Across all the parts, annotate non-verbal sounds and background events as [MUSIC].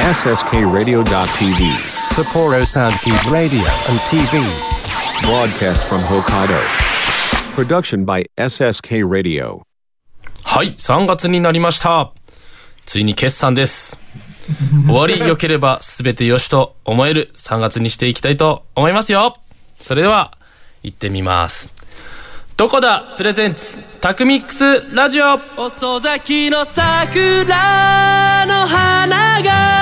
SSKRadio.tv. Sapporo Radio and TV. Broadcast from Hokkaido. Production by SSK Radio. はい、3月になりました。ついに決算です。終わり良ければ全て良しと思える3月にしていきたいと思いますよ。それでは、行ってみます。どこだ？プレゼンツタクミックスラジオ遅咲きの桜の花が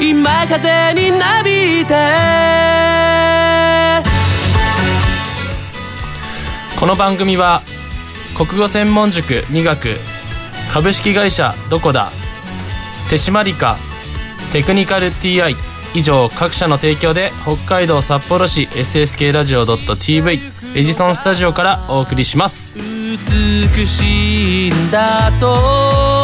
今風になびいて。この番組は国語専門塾美学株式会社どこだ手締まりかテクニカル TI 以上各社の提供で北海道札幌市 SSK ラジオ .tv エジソンスタジオからお送りします。美しいんだと。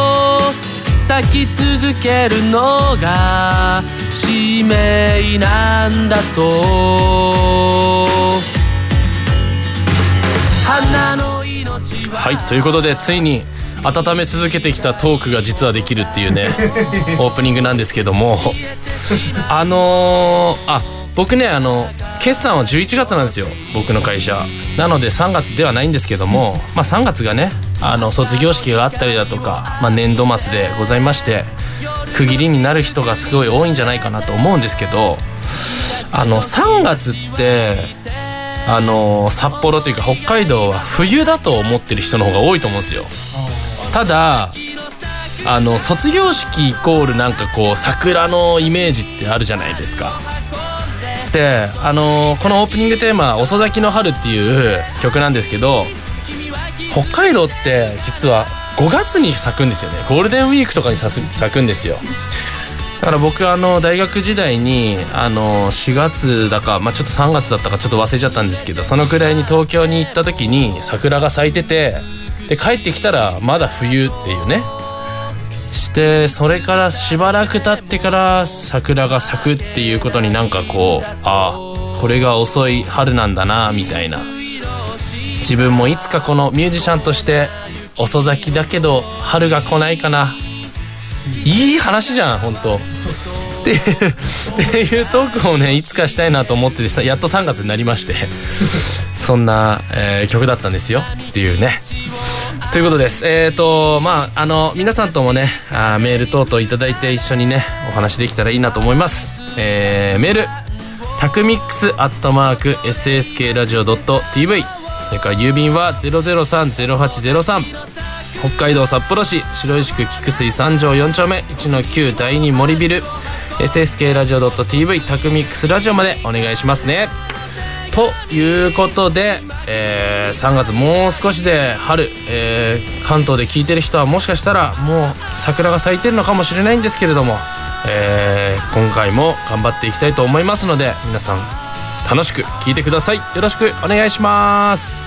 咲き続けるのが使命なんだと。花の命は。はいということでついに温め続けてきたトークが実はできるっていうね [LAUGHS] オープニングなんですけども。あのー、あ僕ねあの決算は11月なんですよ僕の会社。なので3月ではないんですけどもまあ3月がねあの卒業式があったりだとか、まあ、年度末でございまして区切りになる人がすごい多いんじゃないかなと思うんですけどあの3月ってあの札幌というか北海道は冬だと思ってる人の方が多いと思うんですよ。ただあの卒業式イコールなんかこう桜のイメージってあるじゃないですか。であのこのオープニングテーマ「遅咲きの春」っていう曲なんですけど北海道って実は5月に咲くんですよね。ゴールデンウィークとかに咲くんですよ。だから僕あの大学時代にあの4月だか、まあ、ちょっと3月だったかちょっと忘れちゃったんですけどそのくらいに東京に行った時に桜が咲いててで帰ってきたらまだ冬っていうね。してそれからしばらく経ってから桜が咲くっていうことになんかこうああこれが遅い春なんだなみたいな。自分もいつかこのミュージシャンとして遅咲きだけど春が来ないかな。いい話じゃん本当っていうっていうトークをねいつかしたいなと思っててやっと3月になりまして。そんな、えー曲だったんですよ。っていうね。ということです。えっ、ー、とまああの皆さんともねあーメール等々いいて一緒にねお話できたらいいなと思います。えー、メールタクミックスアットマーク SSK ラジオ .tv それから郵便は003-0803北海道札幌市白石区菊水三条4丁目1-9第2森ビル。SSK ラジオ .tv タクミックスラジオまでお願いしますね。ということで、えー3月もう少しで春、えー関東で聞いてる人はもしかしたらもう桜が咲いてるのかもしれないんですけれども、えー今回も頑張っていきたいと思いますので皆さん楽しく聞いてください。よろしくお願いします。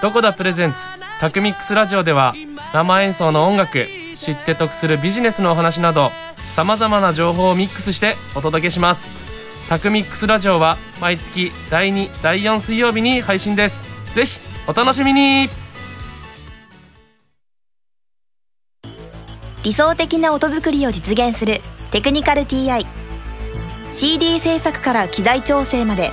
どこだプレゼンツ？タクミックスラジオでは生演奏の音楽知って得するビジネスのお話などさまざまな情報をミックスしてお届けします。タクミックスラジオは毎月第2第4水曜日に配信です。ぜひお楽しみに。理想的な音作りを実現するテクニカル TI CD 制作から機材調整まで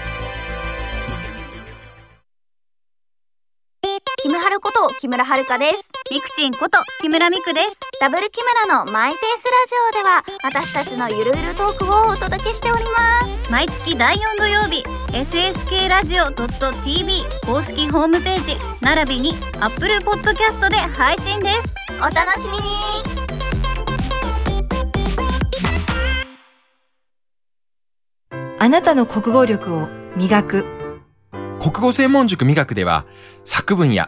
木村遥です。みくちんこと木村みくです。ダブル木村のマイペースラジオでは私たちのゆるゆるトークをお届けしております。毎月第4土曜日 SSK ラジオ .tv 公式ホームページ並びに Apple Podcast で配信です。お楽しみに。あなたの国語力を磨く。国語専門塾磨くでは作文や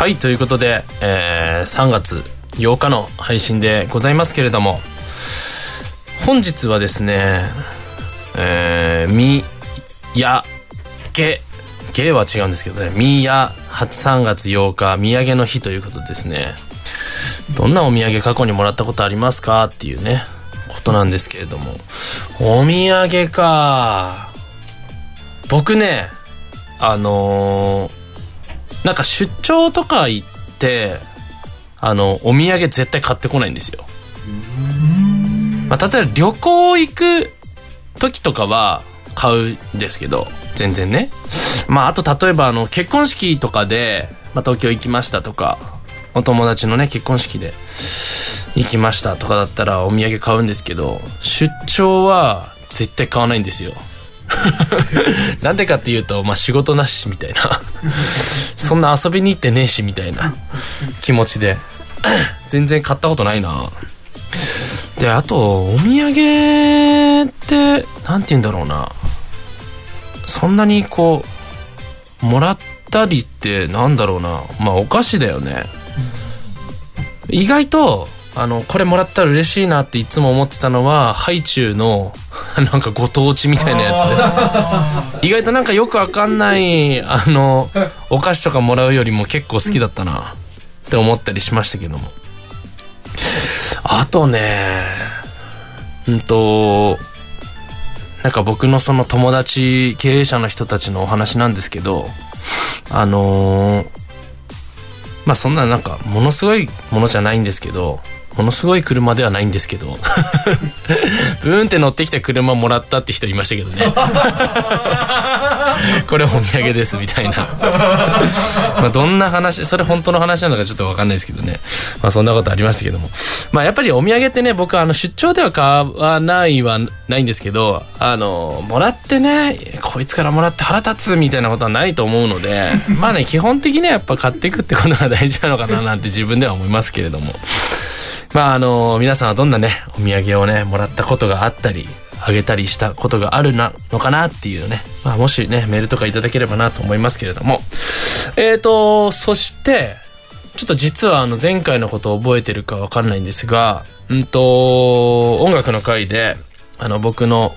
はいということで、えー、3月8日の配信でございますけれども本日はですねえー、みやげげは違うんですけどねみや3月8日土産の日ということですね。どんなお土産過去にもらったことありますかっていうねことなんですけれども。お土産か。僕ねあのーなんか出張とか行ってあのお土産絶対買ってこないんですよ。まあ、例えば旅行行く時とかは買うんですけど全然ね。まああと例えばあの結婚式とかで、まあ、東京行きましたとかお友達のね結婚式で行きましたとかだったらお土産買うんですけど出張は絶対買わないんですよ。[LAUGHS] なんでかっていうと、まあ、仕事なしみたいな。[LAUGHS] そんな遊びに行ってねえしみたいな気持ちで。全然買ったことないな。であとお土産って何て言うんだろうな。そんなにこうもらったりってなんだろうな。まあお菓子だよね。意外とあのこれもらったら嬉しいなっていつも思ってたのはハイチュウの [LAUGHS] なんかご当地みたいなやつで。[LAUGHS] 意外となんかよくわかんないあのお菓子とかもらうよりも結構好きだったなって思ったりしましたけども。あとねうんとなんか僕のその友達経営者の人たちのお話なんですけどあのまあそんななんかものすごいものじゃないんですけどものすごい車ではないんですけど。[LAUGHS] ブーンって乗ってきた車もらったって人いましたけどね。[LAUGHS] これお土産ですみたいな。[LAUGHS] まあどんな話それ本当の話なのかちょっと分かんないですけどね。まあそんなことありましたけども。まあやっぱりお土産ってね僕あの出張では買わないはないんですけどあのもらってねこいつからもらって腹立つみたいなことはないと思うのでまあね基本的にはやっぱ買っていくってことが大事なのかななんて自分では思いますけれども。まああの皆さんはどんなねお土産をねもらったことがあったりあげたりしたことがあるなのかなっていうね、まあ、もしねメールとかいただければなと思いますけれども。えーとそしてちょっと実はあの前回のことを覚えてるかわかんないんですがうんと音楽の回であの僕の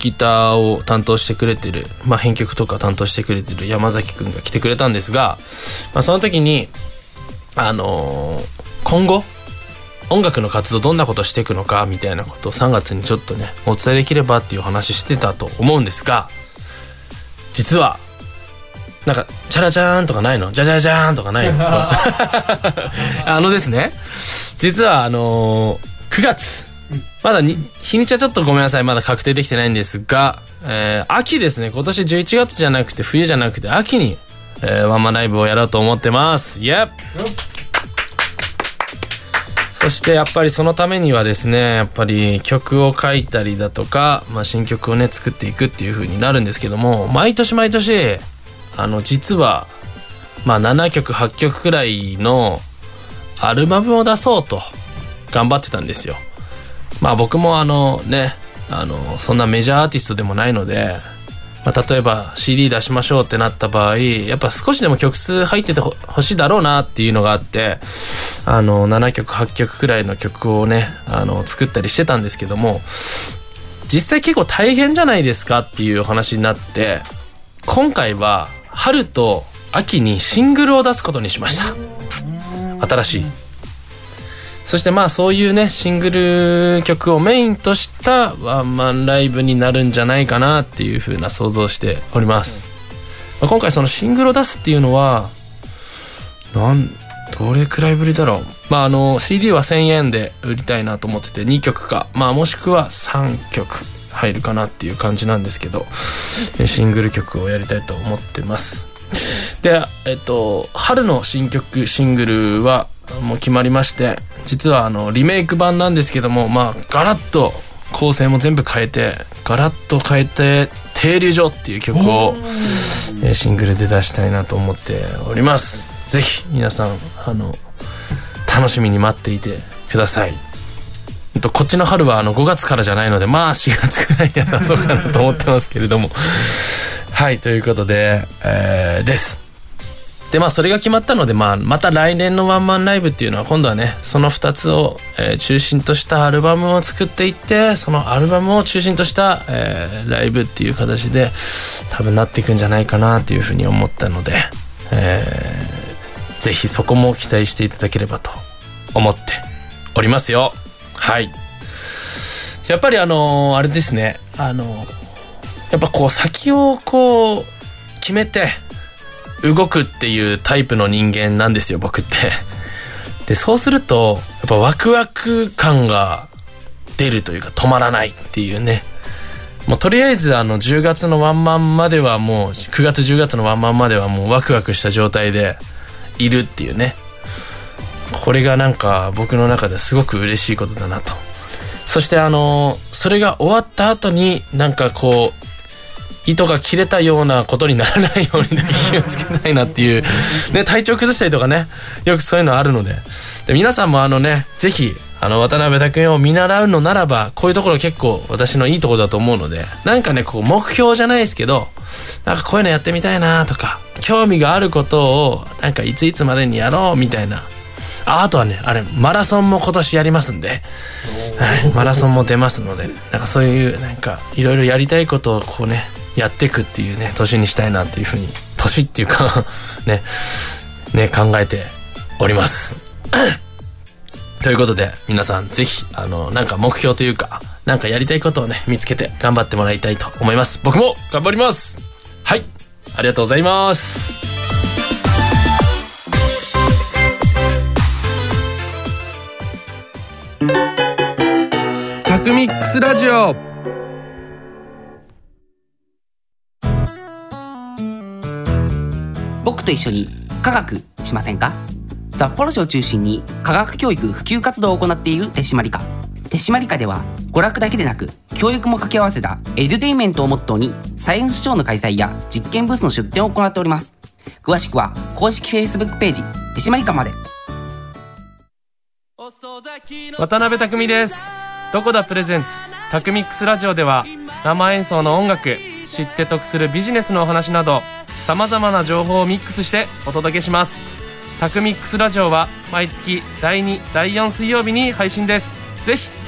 ギターを担当してくれてる、まあ、編曲とか担当してくれてる山崎くんが来てくれたんですが、まあ、その時にあの、今後音楽の活動どんなことしていくのかみたいなことを3月にちょっとねお伝えできればっていう話してたと思うんですが実はなんか「チャラチャーン」とかないの「じゃじゃじゃーん」とかないの？[LAUGHS] あのですね実はあのー、9月まだに日にちはちょっとごめんなさいまだ確定できてないんですが、えー、秋ですね。今年11月じゃなくて冬じゃなくて秋に、えー、ワンマンライブをやろうと思ってます。イェッそしてやっぱりそのためにはですねやっぱり曲を書いたりだとか、まあ、新曲をね作っていくっていう風になるんですけども毎年毎年あの実はまあ7曲8曲くらいのアルバムを出そうと頑張ってたんですよ。まあ僕もあのねあのそんなメジャーアーティストでもないのでまあ、例えば CD 出しましょうってなった場合やっぱ少しでも曲数入っててほしいだろうなっていうのがあってあの7曲8曲くらいの曲をねあの作ったりしてたんですけども実際結構大変じゃないですかっていうお話になって今回は春と秋にシングルを出すことにしました。新しい。そしてまあそういうねシングル曲をメインとしたワンマンライブになるんじゃないかなっていう風な想像しております、ま今回そのシングルを出すっていうのはなんどれくらいぶりだろう？まああの CD は1000円で売りたいなと思ってて2曲か。まあもしくは3曲入るかなっていう感じなんですけどえシングル曲をやりたいと思ってます。でえっと春の新曲シングルはもう決まりまして実はあのリメイク版なんですけどもまあガラッと構成も全部変えてガラッと変えて「停留所」っていう曲をえー。シングルで出したいなと思っておりますぜひ皆さんあの楽しみに待っていてください。とこっちの春はあの5月からじゃないのでまあ4月くらいには出そうかなと思ってますけれども。[LAUGHS] はいということで、えーです。でまあそれが決まったので、まあ、また来年のワンマンライブっていうのは今度はねその2つを、え中心としたアルバムを作っていってそのアルバムを中心とした、えーライブっていう形で多分なっていくんじゃないかなっていうふうに思ったので、えぜひそこも期待していただければと思っておりますよ。はい。やっぱりあのーあれですね。あのやっぱこう先をこう決めて動くっていうタイプの人間なんですよ僕って。[LAUGHS] でそうするとやっぱワクワク感が出るというか止まらないっていうね。もうとりあえずあの10月のワンマンまではもう9月10月のワンマンまではもうワクワクした状態でいるっていうね。これがなんか僕の中ですごく嬉しいことだなと。そしてあのそれが終わった後になんかこう糸が切れたようなことにならないように気をつけたいなっていう、ね、体調崩したりとかね。よくそういうのあるので。で皆さんもあのねぜひあの渡辺拓也を見習うのならばこういうところ結構私のいいところだと思うのでなんかねこう目標じゃないですけどなんかこういうのやってみたいなとか興味があることをなんかいついつまでにやろうみたいな。ああとはねあれマラソンも今年やりますんで、はい、マラソンも出ますのでなんかそういうなんかいろいろやりたいことをこうねやっていくっていうね年にしたいなっていうふうに年っていうか [LAUGHS] ねね考えております。[COUGHS] ということで皆さんぜひあのなんか目標というかなんかやりたいことをね見つけて頑張ってもらいたいと思います。僕も頑張ります。はい。ありがとうございます。タクミックスラジオ。僕と一緒に科学しませんか？札幌市を中心に科学教育普及活動を行っている手締まり課。手締まり課では娯楽だけでなく教育も掛け合わせたエデュテインメントをモットーにサイエンスショーの開催や実験ブースの出展を行っております。詳しくは公式 Facebook ページ手締まり課まで。渡辺匠です。どこだプレゼンツ。タクミックスラジオでは生演奏の音楽知って得するビジネスのお話などさまざまな情報をミックスしてお届けします。タクミックスラジオは毎月第2第4水曜日に配信です。ぜひ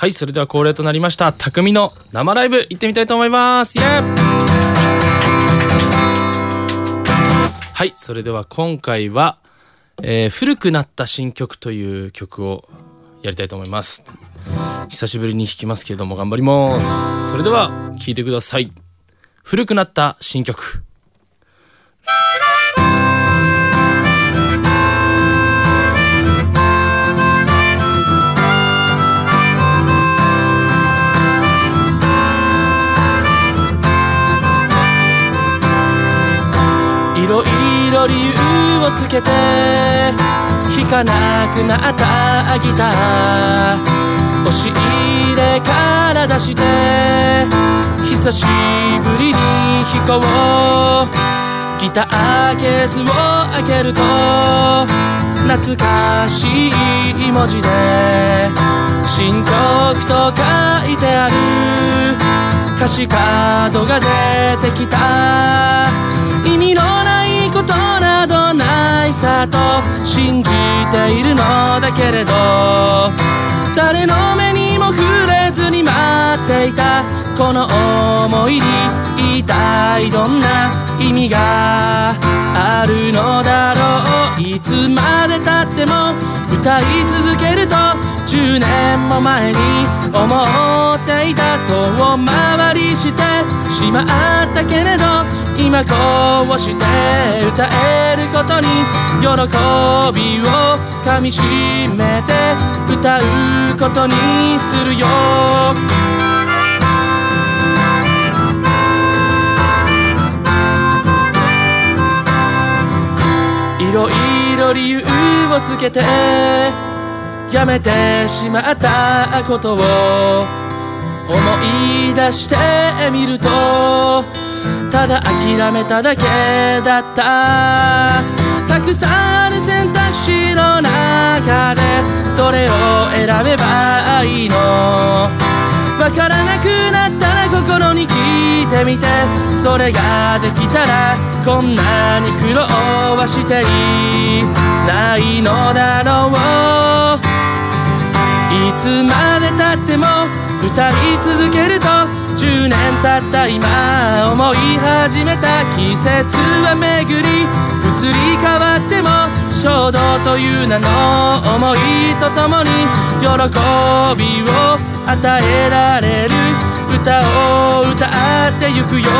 はい、それでは恒例となりました、匠の生ライブ行ってみたいと思います。イエーはい、それでは今回は、えー古くなった新曲という曲をやりたいと思います。久しぶりに弾きますけれども頑張ります。それでは、聴いてください。古くなった新曲。ろいろ理由をつけて弾かなくなったギター押し入れから出して久しぶりに弾こうギターケースを開けると懐かしい文字で新曲と書いてある歌詞カードが出てきた。意味のないことなどないさと信じているのだけれど誰の目にも触れずに待っていた。この思いに一体どんな意味があるのだろう。までたっても歌い続けると10年も前に思っていた遠回りしてしまったけれど今こうして歌えることに喜びをかみしめて歌うことにするよいろいろ理由をつけてやめてしまったことを思い出してみるとただ諦めただけだった。たくさんある選択肢の中でどれを選べばいいの？わからなくなったら心に聞いてみてそれができたらこんなに苦労はしていないのだろう。いつまでたっても歌い続けると10年経った今思い始めた季節は巡り移り変わっても衝動という名の思いとともに喜びを与えられる歌を歌ってゆくよ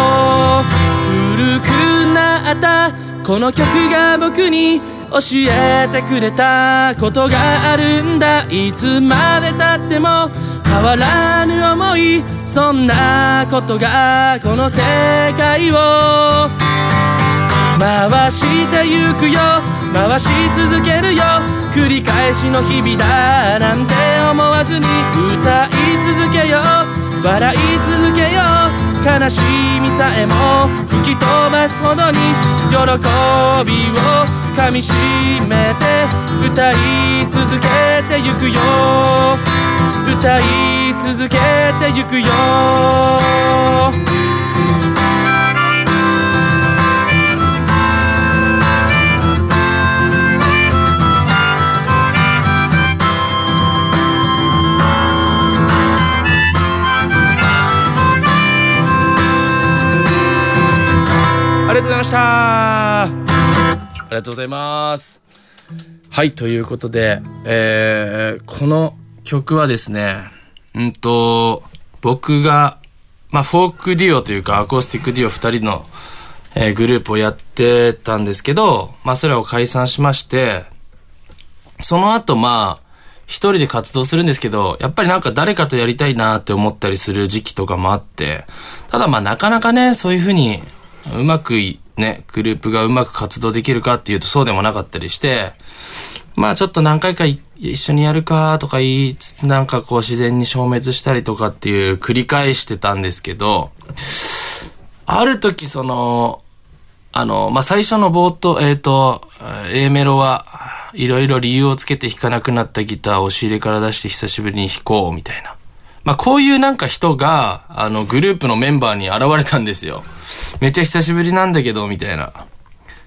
古くなったこの曲が僕に教えてくれたことがあるんだいつまでたっても変わらぬ思いそんなことがこの世界を回してゆくよ回し続けるよ。繰り返しの日々だなんて思わずに歌い続けよ笑い続けよ。悲しみさえも吹き飛ばすほどに喜びをかみしめて歌い続けてゆくよ。歌い続けてゆくよ。りがとうございました。ありがとうございます。はいということで、えー、この曲はですねうんと僕がまあフォークデュオというかアコースティックデュオ2人の、えーグループをやってたんですけどまあそれを解散しましてその後まあ一人で活動するんですけど、やっぱりなんか誰かとやりたいなって思ったりする時期とかもあって、ただまあなかなかね、そういうふうにうまくね、グループがうまく活動できるかっていうとそうでもなかったりして、まあちょっと何回か一緒にやるかとか言いつつなんかこう自然に消滅したりとかっていう繰り返してたんですけど、ある時その、あの、まあ、最初の冒頭、えっ、と、A メロはいろいろ理由をつけて弾かなくなったギターを押し入れから出して久しぶりに弾こうみたいな。まあ、こういうなんか人が、あの、グループのメンバーに現れたんですよ。めっちゃ久しぶりなんだけど、みたいな。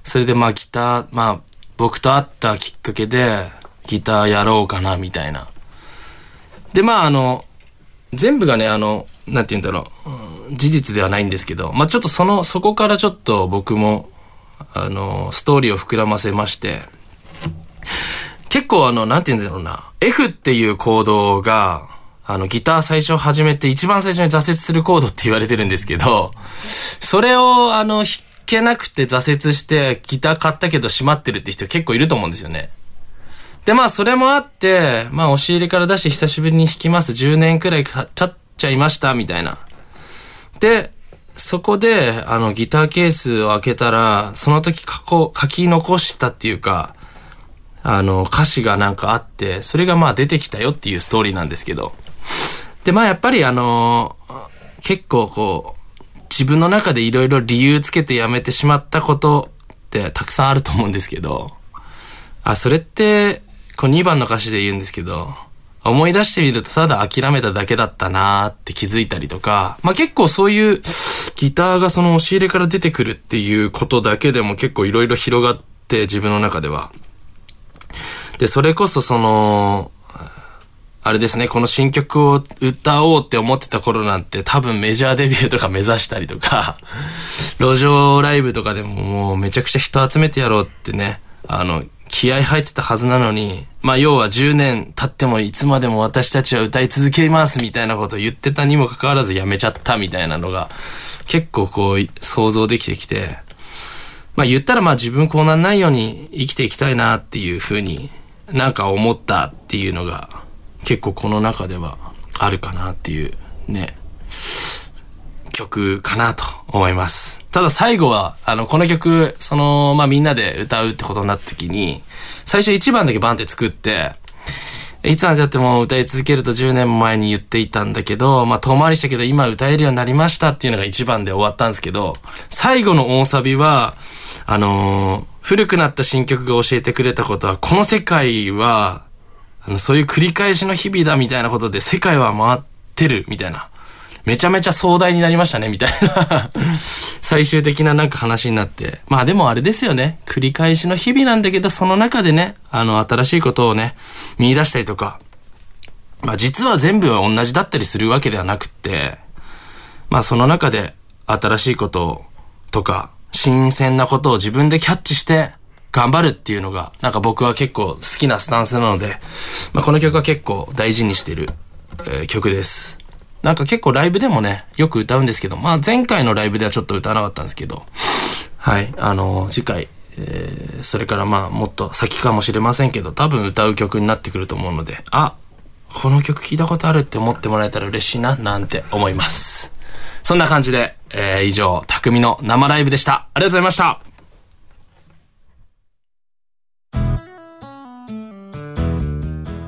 それでまあギター、まあ、僕と会ったきっかけで、ギターやろうかな、みたいな。で、まあ、あの、全部がね、あの、なんて言うんだろう、事実ではないんですけど、まあ、ちょっとその、そこからちょっと僕も、あの、ストーリーを膨らませまして、結構あの、なんて言うんだろうな、F っていうコードが、あの、ギター最初始めて一番最初に挫折するコードって言われてるんですけど、それをあの、弾けなくて挫折してギター買ったけど閉まってるって人結構いると思うんですよね。で、まあ、それもあって、まあ、押し入れから出して久しぶりに弾きます。10年くらいかちゃっちゃいました、みたいな。で、そこで、あの、ギターケースを開けたら、その時書こ、書き残したっていうか、あの、歌詞がなんかあって、それがまあ出てきたよっていうストーリーなんですけど。で、まあやっぱりあの、結構こう、自分の中でいろいろ理由つけてやめてしまったことってたくさんあると思うんですけど、あ、それって、こう2番の歌詞で言うんですけど、思い出してみるとただ諦めただけだったなーって気づいたりとか、まあ結構そういうギターがその押し入れから出てくるっていうことだけでも結構いろいろ広がって自分の中では。で、それこそその、あれですね、この新曲を歌おうって思ってた頃なんて多分メジャーデビューとか目指したりとか、[LAUGHS] 路上ライブとかでももうめちゃくちゃ人集めてやろうってね、あの、気合入ってたはずなのに、まあ要は10年経ってもいつまでも私たちは歌い続けますみたいなことを言ってたにもかかわらずやめちゃったみたいなのが結構こう想像できてきて、まあ言ったらまあ自分こうなんないように生きていきたいなっていうふうになんか思ったっていうのが結構この中ではあるかなっていうね、曲かなと思います。ただ最後は、あの、この曲、その、まあ、みんなで歌うってことになった時に、最初1番だけバンって作って、いつまでたっても歌い続けると10年前に言っていたんだけど、まあ、遠回りしたけど今歌えるようになりましたっていうのが1番で終わったんですけど、最後の大サビは、あのー古くなった新曲が教えてくれたことは、この世界は、あの、そういう繰り返しの日々だみたいなことで世界は回ってるみたいな。めちゃめちゃ壮大になりましたねみたいな。[LAUGHS] 最終的ななんか話になって。まあでもあれですよね。繰り返しの日々なんだけど、その中でね、あの、新しいことをね、見出したりとか。まあ実は全部は同じだったりするわけではなくって、まあその中で新しいこととか、新鮮なことを自分でキャッチして頑張るっていうのが、なんか僕は結構好きなスタンスなので、まあこの曲は結構大事にしてる、えー曲です。なんか結構ライブでもね、よく歌うんですけど、まあ前回のライブではちょっと歌わなかったんですけど、はい、あの次回、えーそれからまあもっと先かもしれませんけど、多分歌う曲になってくると思うので、あ、この曲聞いたことあるって思ってもらえたら嬉しいな、なんて思います。そんな感じで、えー以上、匠の生ライブでした。ありがとうございました。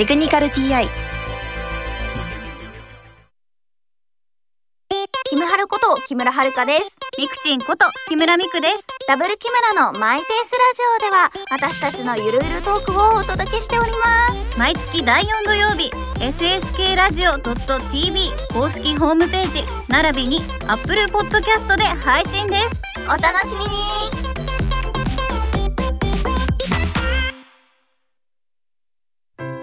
テクニカル TI」キムハルこと木村遥です。ミクチンこと木村ミクですダブル木村のマイペースラジオでは私たちのゆるゆるトークをお届けしております。毎月第4土曜日 SSK ラジオ .tv 公式ホームページ並びに Apple Podcast で配信ですお楽しみに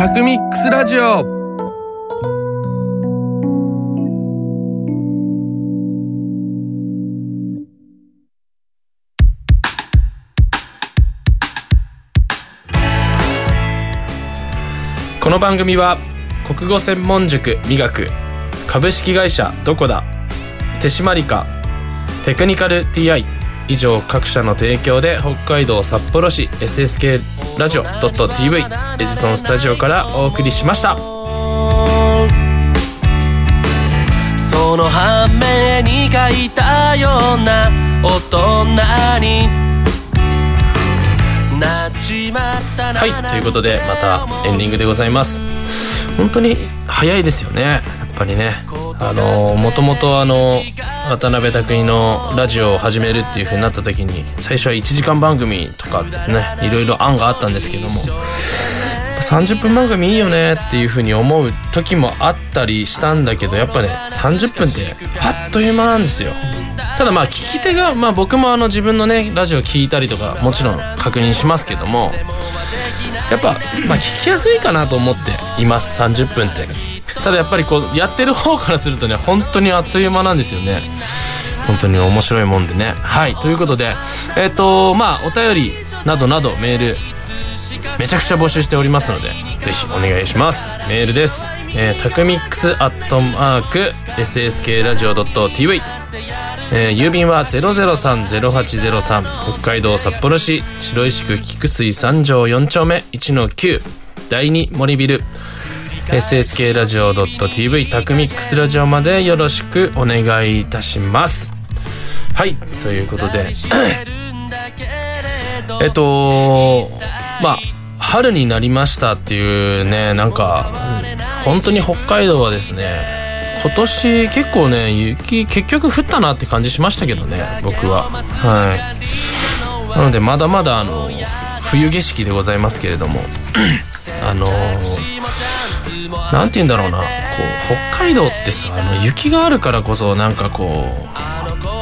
タクミックスラジオ。この番組は国語専門塾美学株式会社どこだ？手締まりかテクニカル TI 以上各社の提供で北海道札幌市 SSK ラジオ .tv エジソンスタジオからお送りしました。その反面に書いたような大人にはいということでまたエンディングでございます。本当に早いですよね。やっぱりね。あのもともとあの渡辺拓海のラジオを始めるっていう風になった時に最初は1時間番組とかねいろいろ案があったんですけども30分番組いいよねっていう風に思う時もあったりしたんだけどやっぱね30分ってあっという間なんですよ。ただまあ聞き手がまあ僕もあの自分のねラジオ聞いたりとかもちろん確認しますけどもやっぱまあ聞きやすいかなと思っています30分って。ただやっぱりこうやってる方からするとね本当にあっという間なんですよね。本当に面白いもんでね。はいということでえっ、とまあお便りなどなどメールめちゃくちゃ募集しておりますのでぜひお願いします。メールです。えー、タクミックスアットマーク SSK ラジオ .tv えー、郵便は003-0803北海道札幌市白石区菊水三条4丁目1-9第2森ビル。SSK ラジオ .tv タクミックスラジオまでよろしくお願いいたします。はいということで。[CLEARS THROAT] えっとまあ春になりましたっていうねなんか本当に北海道はですね今年結構ね雪結局降ったなって感じしましたけどね僕は。はい。なのでまだまだあの冬景色でございますけれども。[CLEARS THROAT] あの何て言うんだろうな。こう北海道ってさあの雪があるからこそなんかこ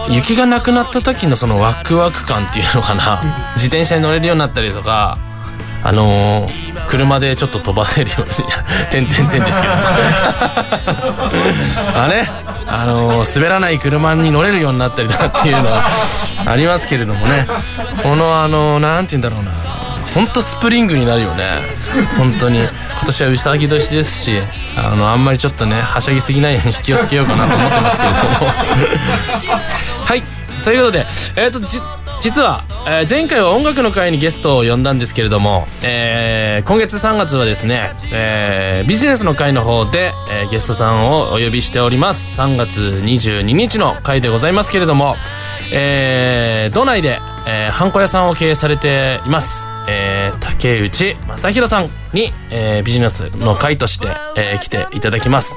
う雪がなくなった時のそのワクワク感っていうのかな。自転車に乗れるようになったりとかあのー、車でちょっと飛ばせるように「[LAUGHS] てんてんてん」ですけど。[LAUGHS] あねあのー、滑らない車に乗れるようになったりとかっていうのはありますけれどもね。このあの何、て言うんだろうなほんとスプリングになるよね。本当に。今年はうさぎ年ですしあのあんまりちょっとねはしゃぎすぎないように気をつけようかなと思ってますけれども。はい。ということでえっ、ー、と実は、えー、前回は音楽の会にゲストを呼んだんですけれども、えー、今月3月はですね、えー、ビジネスの会の方で、えー、ゲストさんをお呼びしております。3月22日の会でございますけれども、えー、道内で、えー、ハンコ屋さんを経営されています。えー、竹内正弘さんに、えー、ビジネスの会として、えー、来ていただきます、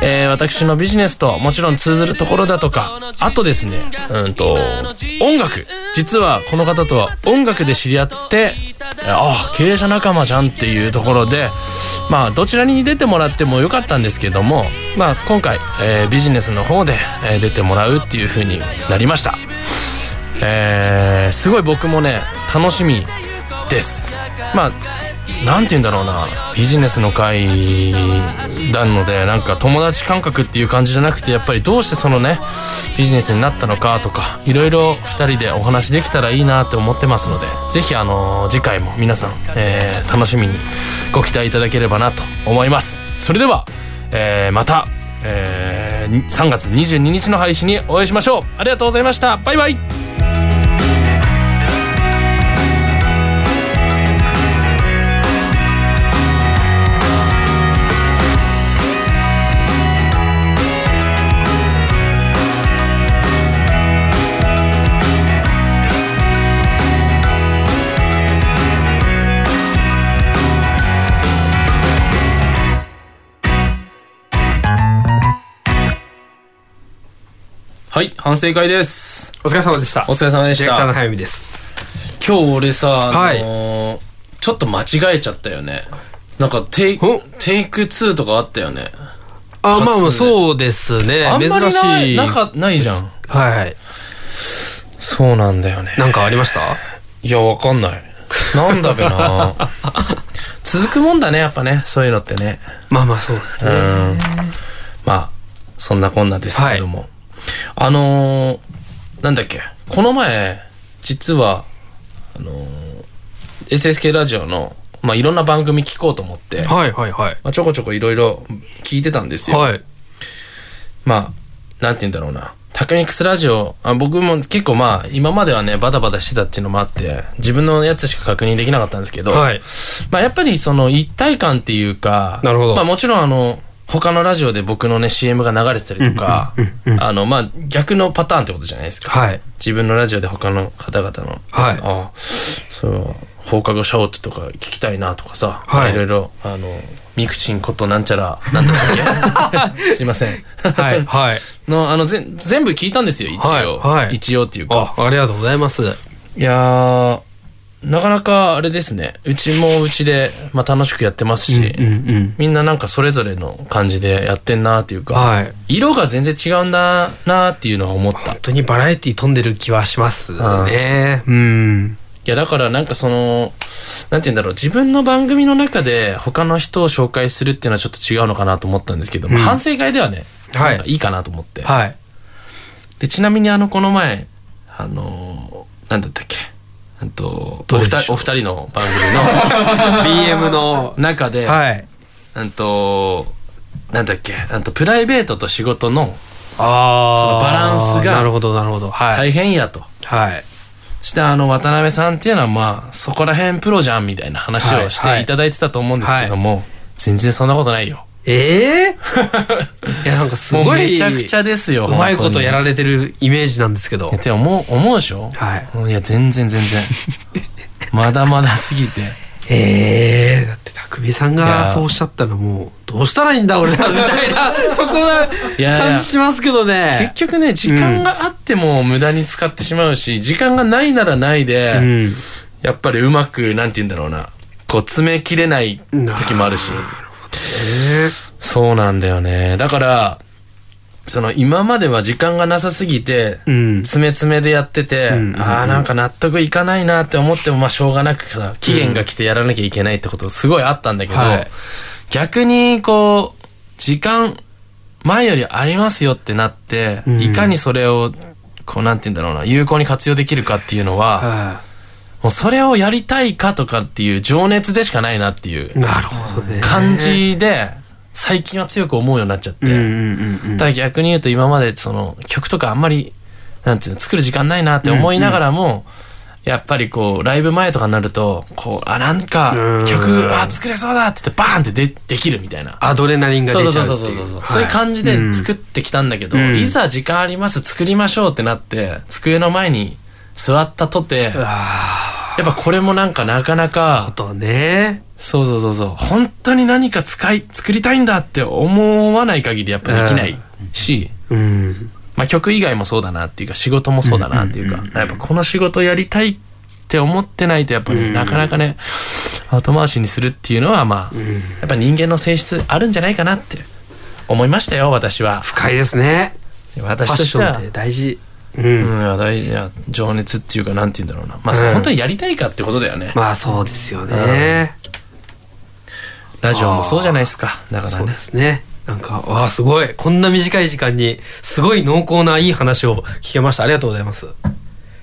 えー、私のビジネスともちろん通ずるところだとかあとですねうんと音楽。実はこの方とは音楽で知り合ってああ経営者仲間じゃんっていうところでまあどちらに出てもらってもよかったんですけどもまあ今回、えー、ビジネスの方で、えー、出てもらうっていう風になりました。えー、すごい僕もね楽しみです。まあ何て言うんだろうな。ビジネスの会なのでなんか友達感覚っていう感じじゃなくてやっぱりどうしてそのねビジネスになったのかとかいろいろ2人でお話できたらいいなって思ってますので是非あの次回も皆さん、えー、楽しみにご期待いただければなと思います。それでは、えー、また、えー、3月22日の配信にお会いしましょう。ありがとうございました。バイバイ。はい、反省会です。お疲れ様でした。お疲れ様でした。早見です。今日俺さ、あのーはい、ちょっと間違えちゃったよね。なんかテイテイク2とかあったよねあ、まあまあそうですね。あんまりない珍しい。なかないじゃんはい。そうなんだよねなんかありました？いやわかんないなんだべな [LAUGHS] 続くもんだねやっぱねそういうのってねまあまあそうですうね。んまあそんなこんなですけども、あのーなんだっけこの前実はあのー SSK ラジオのまあいろんな番組聞こうと思って、はいはいはい。まあ、ちょこちょこいろいろ聞いてたんですよ。はい。まあ、なんて言うんだろうな。タクミックスラジオ、あ僕も結構まあ、今まではね、バタバタしてたっていうのもあって、自分のやつしか確認できなかったんですけど、はい。まあやっぱりその一体感っていうか、なるほどまあもちろんあの、他のラジオで僕のね、CM が流れてたりとか、あの、まあ逆のパターンってことじゃないですか。はい。自分のラジオで他の方々のはいああそう放課後シャオットとか聞きたいなとかさ、はいいろいろあのミクチンことなんちゃらなんだったっけ？[LAUGHS] すいませんはい。はい。のあのぜ全部聞いたんですよ一応、はいはい一応っていうかあ、ありがとうございます。いやーなかなかあれですね。うちもうちで、まあ、楽しくやってますし、うんうんみんななんかそれぞれの感じでやってんなっていうか、はい。色が全然違うんだなっていうのは思った。本当にバラエティ飛んでる気はしますね。うん。いやだからなんかそのなんて言うんだろう。自分の番組の中で他の人を紹介するっていうのはちょっと違うのかなと思ったんですけど、まあうん。反省会ではね、はい。いいかなと思って、はい。でちなみにあのこの前あのーなんだったっけ？あとお二人お二人の番組 BM の [LAUGHS] の、中で、はい。あとなんだっけあとプライベートと仕事のああ。そのバランスがなるほど、なるほど。はい。大変やと。はい。してあの渡辺さんっていうのはまあそこら辺プロじゃんみたいな話をしはいていただいてたと思うんですけども、全然そんなことないよ。ええ [LAUGHS] いや、なんかすごい。めちゃくちゃですよ。うまいことやられれてるイメージなんですけど。て思う、思うでしょ？はい。いや、全然全然。[LAUGHS] まだまだすぎて。ええだって匠さんがそうおっしゃったらもう、どうしたらいいんだ俺らみたいな [LAUGHS] とこな感じしますけどね。結局ね、時間があっても無駄に使ってしまうし、時間がないならないで、うん。やっぱりうまく、なんて言うんだろうな、こう詰めきれない時もあるし。そうなんだよね。だから、その今までは時間がなさすぎて、うん。詰め詰めでやってて、うんああ、なんか納得いかないなって思っても、まあしょうがなくさ、期限が来てやらなきゃいけないってことすごいあったんだけど、はい。逆にこう、時間、前よりありますよってなって、うん。いかにそれを、こうなんて言うんだろうな、有効に活用できるかっていうのは、はもうそれをやりたいかとかっていう情熱でしかないなっていうい。なるほどね。感じで、最近は強く思うようになっちゃって。ただ逆に言うと今までその曲とかあんまり、なんていうの、作る時間ないなって思いながらも、やっぱりこう、ライブ前とかになると、こう、あ、なんかうん、曲、あ、作れそうだって言ってバーンってでできるみたいな。アドレナリンがそう出ちゃそううそうそうそう。っていうはいそういう感じで作ってきたんだけど、うんいざ時間あります、作りましょうってなって、机の前に座ったとて、あやっぱこれもなんかなかなあか、とね。そうそうそうそう、本当に何か使い、作りたいんだって思わない限りやっぱできないし、うん。まあ曲以外もそうだなっていうか仕事もそうだなっていうか、やっぱこの仕事やりたいって思ってないとやっぱりなかなかね、後回しにするっていうのはまあ、やっぱ人間の性質あるんじゃないかなって思いましたよ、私は。深いですね。私ッとしては。大事。う。うんん、いや大いや情熱っていうかなんて言うんだろうな。まあ、うん本当にやりたいかってことだよね。まあそうですよね。ラジオもそうじゃないですか。だからねそうで。すね。なんか、わあ、すごい。こんな短い時間に、すごい濃厚ないい話を聞けました。ありがとうございます。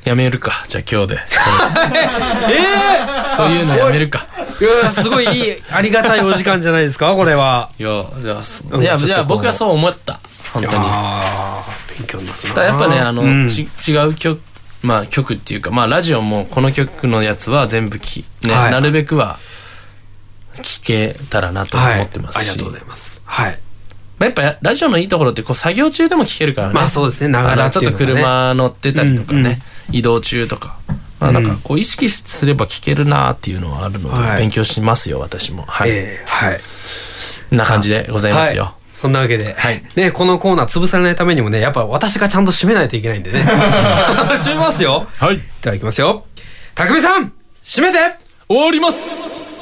やめるか。じゃあ今日で。[LAUGHS] えそういうのやめるか。えいや、すごいいい、ありがたいお時間じゃないですか、これは。いや、じゃあす、うんいや、僕はそう思った。本当に。勉強になったな。やっぱね、あの、うんち違う曲、まあ曲っていうか、まあラジオもこの曲のやつは全部き、ね、はいなるべくは聞けたらなと思ってますし。はい、ありがとうございます。はい。まあ、やっぱラジオのいいところってこう作業中でも聞けるからね。まあそうですねながらちょっと車乗ってたりとかね、うんうん移動中とか。まあなんかこう意識すれば聞けるなっていうのはあるので、はい勉強しますよ、私も。はい。えーはい。な感じでございますよ。はいそんなわけで、はいね、このコーナー潰されないためにもね、やっぱ私がちゃんと締めないといけないんでね。[LAUGHS] 締めますよ。はい。いただきますよ。たくみさん締めて終わります